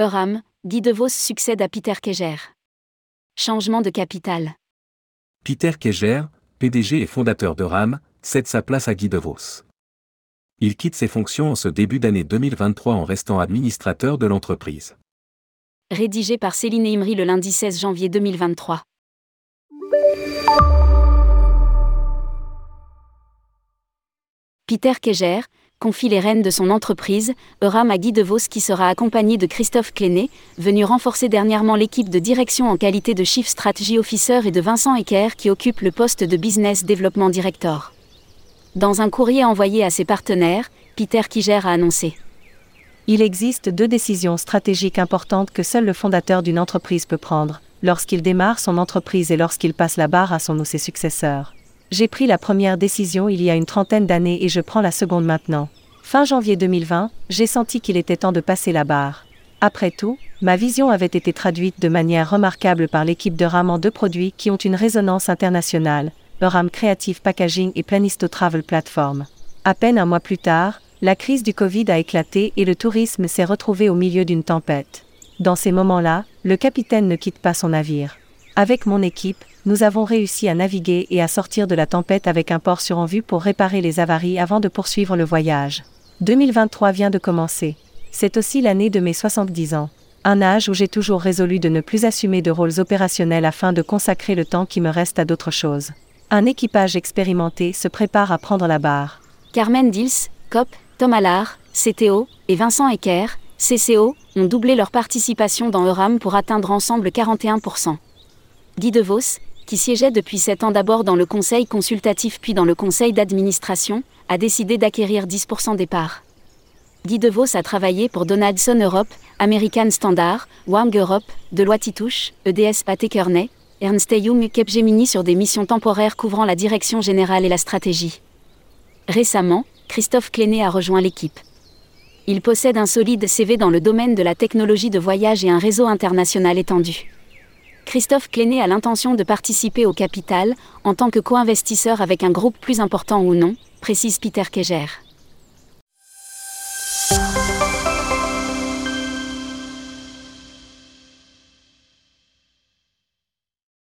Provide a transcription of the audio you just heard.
Euram, Guy DeVos succède à Peter Keger. Changement de capital. Peter Keger, PDG et fondateur de RAM, cède sa place à Guy DeVos. Il quitte ses fonctions en ce début d'année 2023 en restant administrateur de l'entreprise. Rédigé par Céline Imri le lundi 16 janvier 2023. Peter Keger confie les rênes de son entreprise, Euram à Guy DeVos qui sera accompagné de Christophe Cléné, venu renforcer dernièrement l'équipe de direction en qualité de Chief Strategy Officer et de Vincent Ecker qui occupe le poste de Business Development Director. Dans un courrier envoyé à ses partenaires, Peter Kiger a annoncé Il existe deux décisions stratégiques importantes que seul le fondateur d'une entreprise peut prendre, lorsqu'il démarre son entreprise et lorsqu'il passe la barre à son ou ses successeurs. J'ai pris la première décision il y a une trentaine d'années et je prends la seconde maintenant. Fin janvier 2020, j'ai senti qu'il était temps de passer la barre. Après tout, ma vision avait été traduite de manière remarquable par l'équipe de RAM en deux produits qui ont une résonance internationale, RAM Creative Packaging et Planisto Travel Platform. À peine un mois plus tard, la crise du Covid a éclaté et le tourisme s'est retrouvé au milieu d'une tempête. Dans ces moments-là, le capitaine ne quitte pas son navire. Avec mon équipe, nous avons réussi à naviguer et à sortir de la tempête avec un port sur en vue pour réparer les avaries avant de poursuivre le voyage. 2023 vient de commencer. C'est aussi l'année de mes 70 ans. Un âge où j'ai toujours résolu de ne plus assumer de rôles opérationnels afin de consacrer le temps qui me reste à d'autres choses. Un équipage expérimenté se prépare à prendre la barre. Carmen Dils, COP, Tom Allard, CTO, et Vincent Ecker, CCO, ont doublé leur participation dans Euram pour atteindre ensemble 41%. Guy DeVos, qui siégeait depuis 7 ans d'abord dans le conseil consultatif puis dans le conseil d'administration, a décidé d'acquérir 10% des parts. Guy DeVos a travaillé pour Donaldson Europe, American Standard, Wang Europe, Deloitte Itouche, EDS Pathé Kearney, Ernst Young et Capgemini sur des missions temporaires couvrant la direction générale et la stratégie. Récemment, Christophe Cléné a rejoint l'équipe. Il possède un solide CV dans le domaine de la technologie de voyage et un réseau international étendu. Christophe Cléné a l'intention de participer au capital, en tant que co-investisseur avec un groupe plus important ou non, précise Peter Keger.